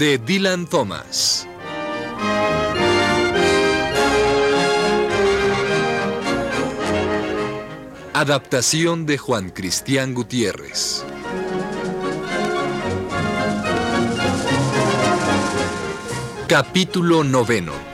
De Dylan Thomas. Adaptación de Juan Cristián Gutiérrez. Capítulo noveno.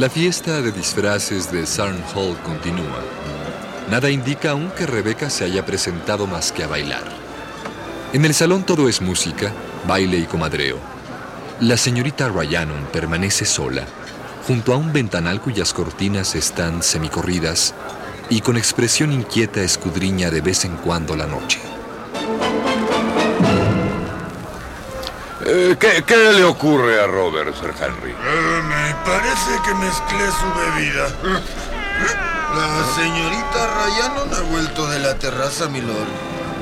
La fiesta de disfraces de Sarn Hall continúa. Nada indica aún que Rebeca se haya presentado más que a bailar. En el salón todo es música, baile y comadreo. La señorita Ryanon permanece sola, junto a un ventanal cuyas cortinas están semicorridas y con expresión inquieta escudriña de vez en cuando la noche. Eh, ¿qué, qué le ocurre a Robert, Sir Henry? Eh, me parece que mezclé su bebida. La señorita Ryanon ha vuelto de la terraza, milord.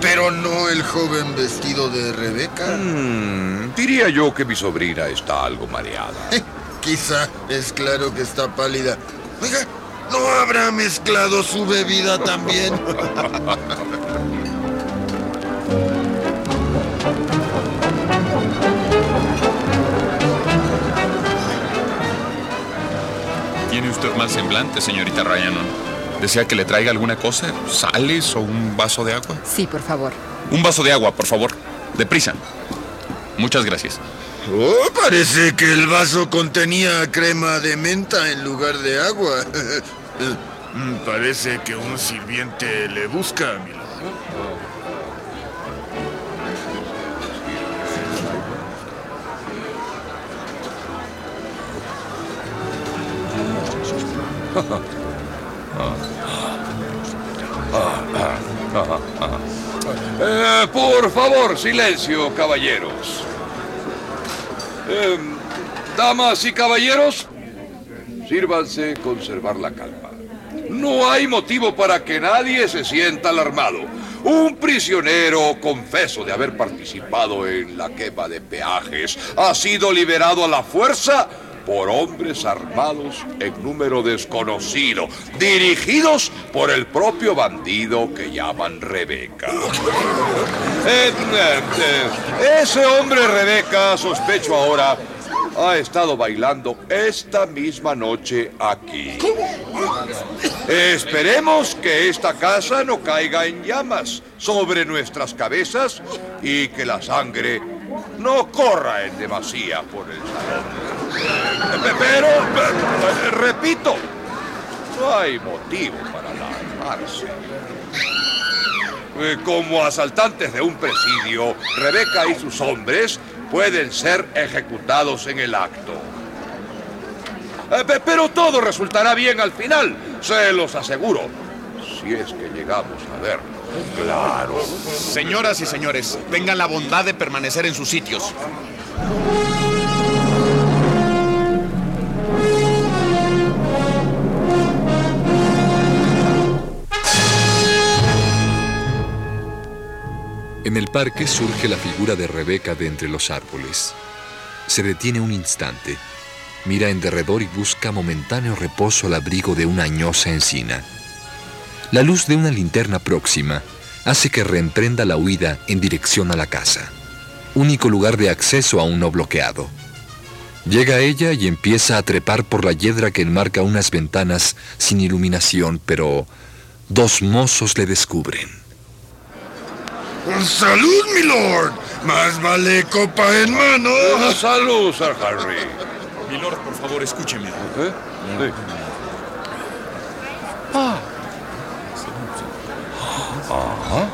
Pero no el joven vestido de Rebeca. Mm, diría yo que mi sobrina está algo mareada. Eh, Quizá es claro que está pálida. Oiga, ¿no habrá mezclado su bebida también? usted mal semblante, señorita Ryanon. ¿Desea que le traiga alguna cosa? ¿Sales o un vaso de agua? Sí, por favor. Un vaso de agua, por favor. Deprisa. Muchas gracias. Oh, parece que el vaso contenía crema de menta en lugar de agua. Mm, Parece que un sirviente le busca, milord. Eh, por favor, silencio, caballeros. Eh, damas y caballeros, sírvanse conservar la calma. No hay motivo para que nadie se sienta alarmado. Un prisionero, confeso de haber participado en la quema de peajes, ha sido liberado a la fuerza por hombres armados en número desconocido, dirigidos por el propio bandido que llaman Rebeca. Ese hombre Rebeca, sospecho ahora, ha estado bailando esta misma noche aquí. Esperemos que esta casa no caiga en llamas sobre nuestras cabezas y que la sangre no corra en demasía por el salón. Pero, repito, no hay motivo para alarmarse. Eh, Como asaltantes de un presidio, Rebeca y sus hombres pueden ser ejecutados en el acto. Eh, pe- Pero todo resultará bien al final, se los aseguro. Si es que llegamos a verlo. Claro. Señoras y señores, tengan la bondad de permanecer en sus sitios. En el parque surge la figura de Rebeca de entre los árboles. Se detiene un instante, mira en derredor y busca momentáneo reposo al abrigo de una añosa encina. La luz de una linterna próxima hace que reemprenda la huida en dirección a la casa, único lugar de acceso aún no bloqueado. Llega ella y empieza a trepar por la hiedra que enmarca unas ventanas sin iluminación, pero dos mozos le descubren. ¡Salud, mi lord! Más vale copa en mano. Salud, Sir Harry. Mi lord, por favor, escúcheme. ¿Eh? Ah. Ah, ah.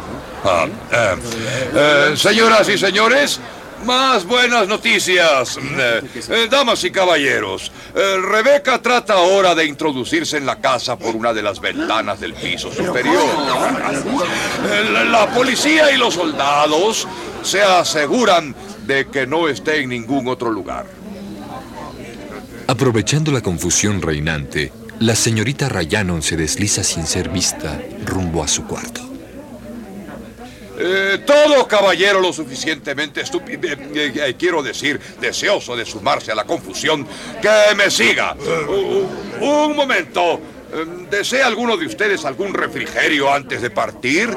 ah. Eh, eh, señoras y señores, más buenas noticias. Eh, eh, damas y caballeros, eh, Rebeca trata ahora de introducirse en la casa por una de las ventanas del piso superior. La, la policía y los soldados se aseguran de que no esté en ningún otro lugar. Aprovechando la confusión reinante, la señorita Rayanon se desliza sin ser vista rumbo a su cuarto. Eh, todo caballero lo suficientemente estúpido, eh, eh, quiero decir, deseoso de sumarse a la confusión, que me siga. Un momento. Eh, ¿Desea alguno de ustedes algún refrigerio antes de partir?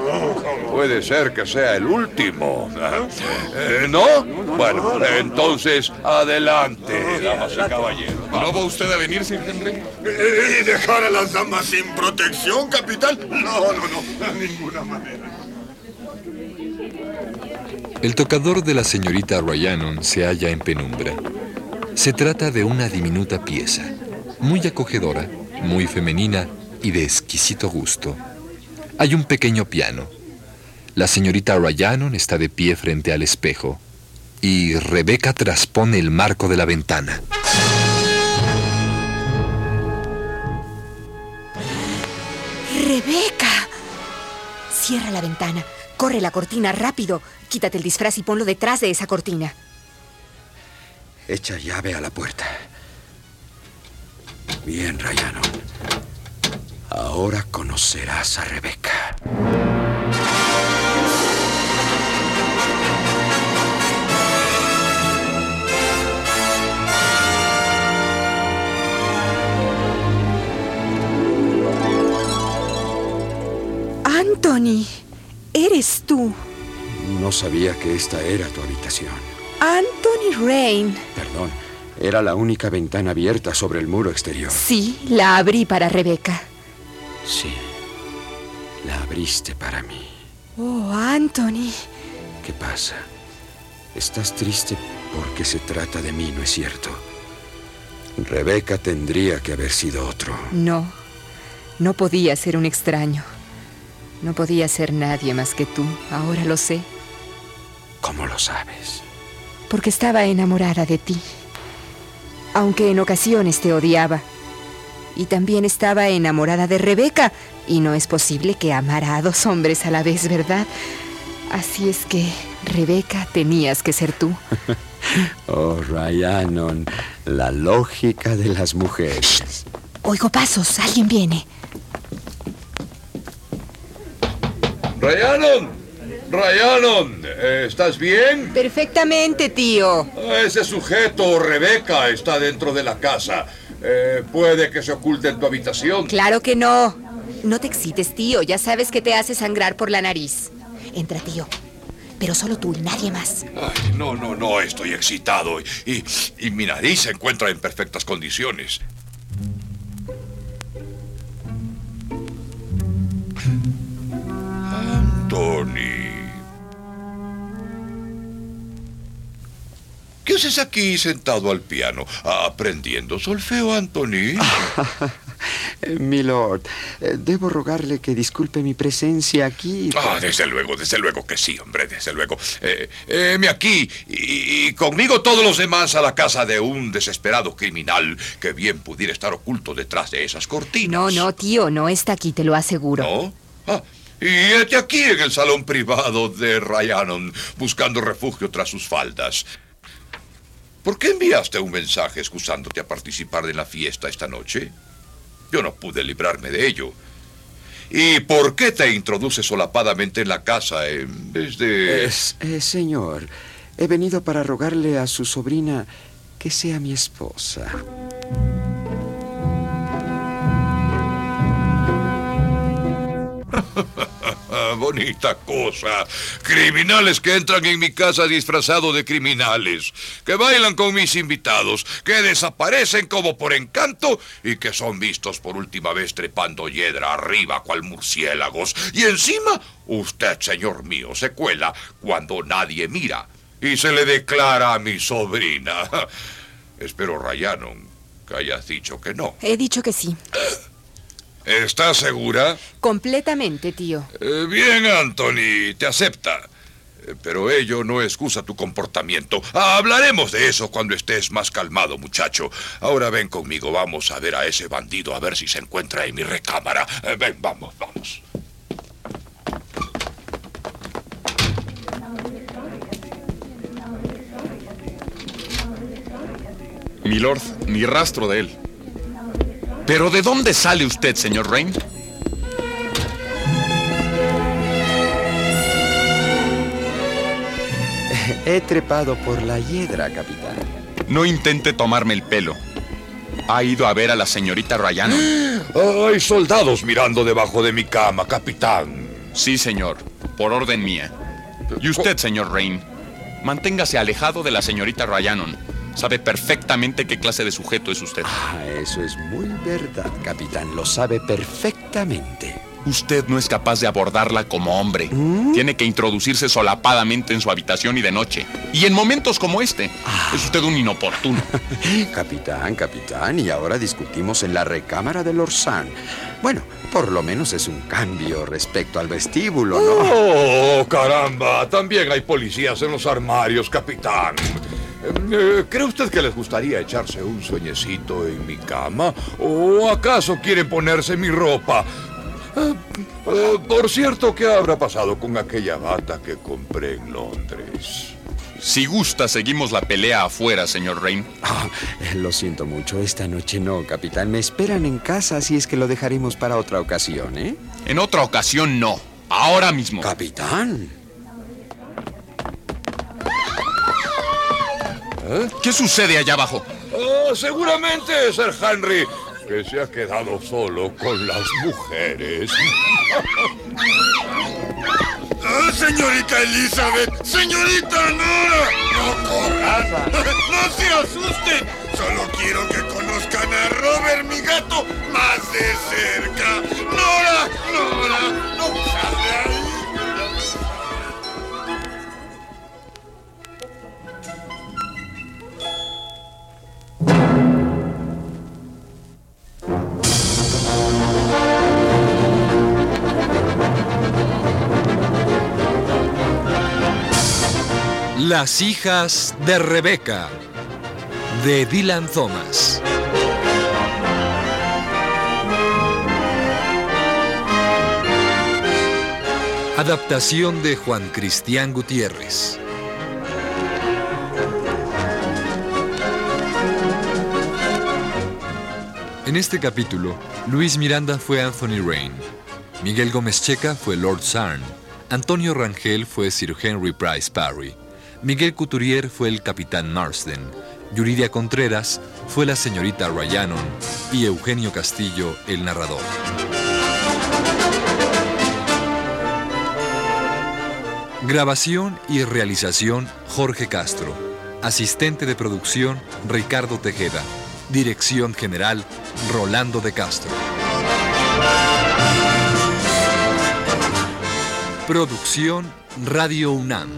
Puede ser que sea el último. Eh, ¿No? Bueno, entonces, adelante, damas y caballeros. ¿No va usted a venir, Sir Henry? ¿Y dejar a las damas sin protección, capitán? No, no, no, de ninguna manera. El tocador de la señorita Ryanon se halla en penumbra. Se trata de una diminuta pieza, muy acogedora, muy femenina y de exquisito gusto. Hay un pequeño piano. La señorita Ryanon está de pie frente al espejo y Rebeca traspone el marco de la ventana. ¡Rebeca! Cierra la ventana. Corre la cortina rápido. Quítate el disfraz y ponlo detrás de esa cortina. Echa llave a la puerta. Bien, Rayano. Ahora conocerás a Rebeca. Anthony, eres tú. No sabía que esta era tu habitación. Anthony Rain. Perdón, era la única ventana abierta sobre el muro exterior. Sí, la abrí para Rebeca. Sí, la abriste para mí. Oh, Anthony. ¿Qué pasa? Estás triste porque se trata de mí, ¿no es cierto? Rebeca tendría que haber sido otro. No, no podía ser un extraño. No podía ser nadie más que tú. Ahora lo sé. ¿Cómo lo sabes? Porque estaba enamorada de ti. Aunque en ocasiones te odiaba. Y también estaba enamorada de Rebeca. Y no es posible que amara a dos hombres a la vez, ¿verdad? Así es que, Rebeca, tenías que ser tú. Oh, Ryanon, la lógica de las mujeres. Oigo pasos, alguien viene. Rayanon, Rayanon, ¿estás bien? Perfectamente, tío. Ese sujeto, Rebeca, está dentro de la casa. Eh, puede que se oculte en tu habitación. Claro que no. No te excites, tío. Ya sabes que te hace sangrar por la nariz. Entra, tío. Pero solo tú y nadie más. Ay, no, no, no, estoy excitado y, y mi nariz se encuentra en perfectas condiciones. Anthony. ¿Qué haces aquí sentado al piano? ¿Aprendiendo solfeo, Anthony? Milord, eh, debo rogarle que disculpe mi presencia aquí. Ah, desde luego, desde luego que sí, hombre, desde luego. Eh, aquí y, y conmigo todos los demás a la casa de un desesperado criminal que bien pudiera estar oculto detrás de esas cortinas. No, no, tío, no está aquí, te lo aseguro. ¿No? Ah, y este aquí en el salón privado de Ryanon, buscando refugio tras sus faldas. ¿Por qué enviaste un mensaje excusándote a participar de la fiesta esta noche? Yo no pude librarme de ello. ¿Y por qué te introduces solapadamente en la casa en vez de... Es- eh, señor, he venido para rogarle a su sobrina que sea mi esposa. Bonita cosa. Criminales que entran en mi casa disfrazados de criminales, que bailan con mis invitados, que desaparecen como por encanto y que son vistos por última vez trepando hiedra arriba cual murciélagos. Y encima, usted, señor mío, se cuela cuando nadie mira y se le declara a mi sobrina. Espero, Rayanon, que hayas dicho que no. He dicho que sí. ¿Estás segura? Completamente, tío. Eh, bien, Anthony, te acepta. Eh, Pero ello no excusa tu comportamiento. Hablaremos de eso cuando estés más calmado, muchacho. Ahora ven conmigo, vamos a ver a ese bandido, a ver si se encuentra en mi recámara. Eh, Ven, vamos, vamos. Milord, ni rastro de él. ¿Pero de dónde sale usted, señor Rain? He trepado por la hiedra, capitán. No intente tomarme el pelo. Ha ido a ver a la señorita Rayano. Hay soldados mirando debajo de mi cama, capitán. Sí, señor, por orden mía. Y usted, señor Rain, manténgase alejado de la señorita Ryanon. Sabe perfectamente qué clase de sujeto es usted. Ah, eso es muy verdad, capitán. Lo sabe perfectamente. Usted no es capaz de abordarla como hombre. Tiene que introducirse solapadamente en su habitación y de noche. Y en momentos como este, es usted un inoportuno. Capitán, capitán, y ahora discutimos en la recámara del Orsán. Bueno, por lo menos es un cambio respecto al vestíbulo, ¿no? Oh, caramba, también hay policías en los armarios, capitán. Eh, ¿Cree usted que les gustaría echarse un sueñecito en mi cama? ¿O acaso quieren ponerse mi ropa? Eh, eh, por cierto, ¿qué habrá pasado con aquella bata que compré en Londres? Si gusta, seguimos la pelea afuera, señor Rain. Ah, lo siento mucho, esta noche no, capitán. Me esperan en casa, así es que lo dejaremos para otra ocasión, ¿eh? En otra ocasión, no. Ahora mismo. Capitán. ¿Qué sucede allá abajo? Oh, seguramente, Sir Henry, que se ha quedado solo con las mujeres. Ah, señorita Elizabeth, señorita Nora, no corran, no se asusten. Solo quiero que conozcan a Robert, mi gato, más de cerca. Nora, Nora, no sal Las hijas de Rebeca, de Dylan Thomas. Adaptación de Juan Cristián Gutiérrez. En este capítulo, Luis Miranda fue Anthony Rain, Miguel Gómez Checa fue Lord Sarn, Antonio Rangel fue Sir Henry Price Parry, Miguel Couturier fue el capitán Marsden, Yuridia Contreras fue la señorita Ryanon y Eugenio Castillo el narrador. Grabación y realización Jorge Castro. Asistente de producción Ricardo Tejeda. Dirección general Rolando de Castro. Producción Radio UNAM.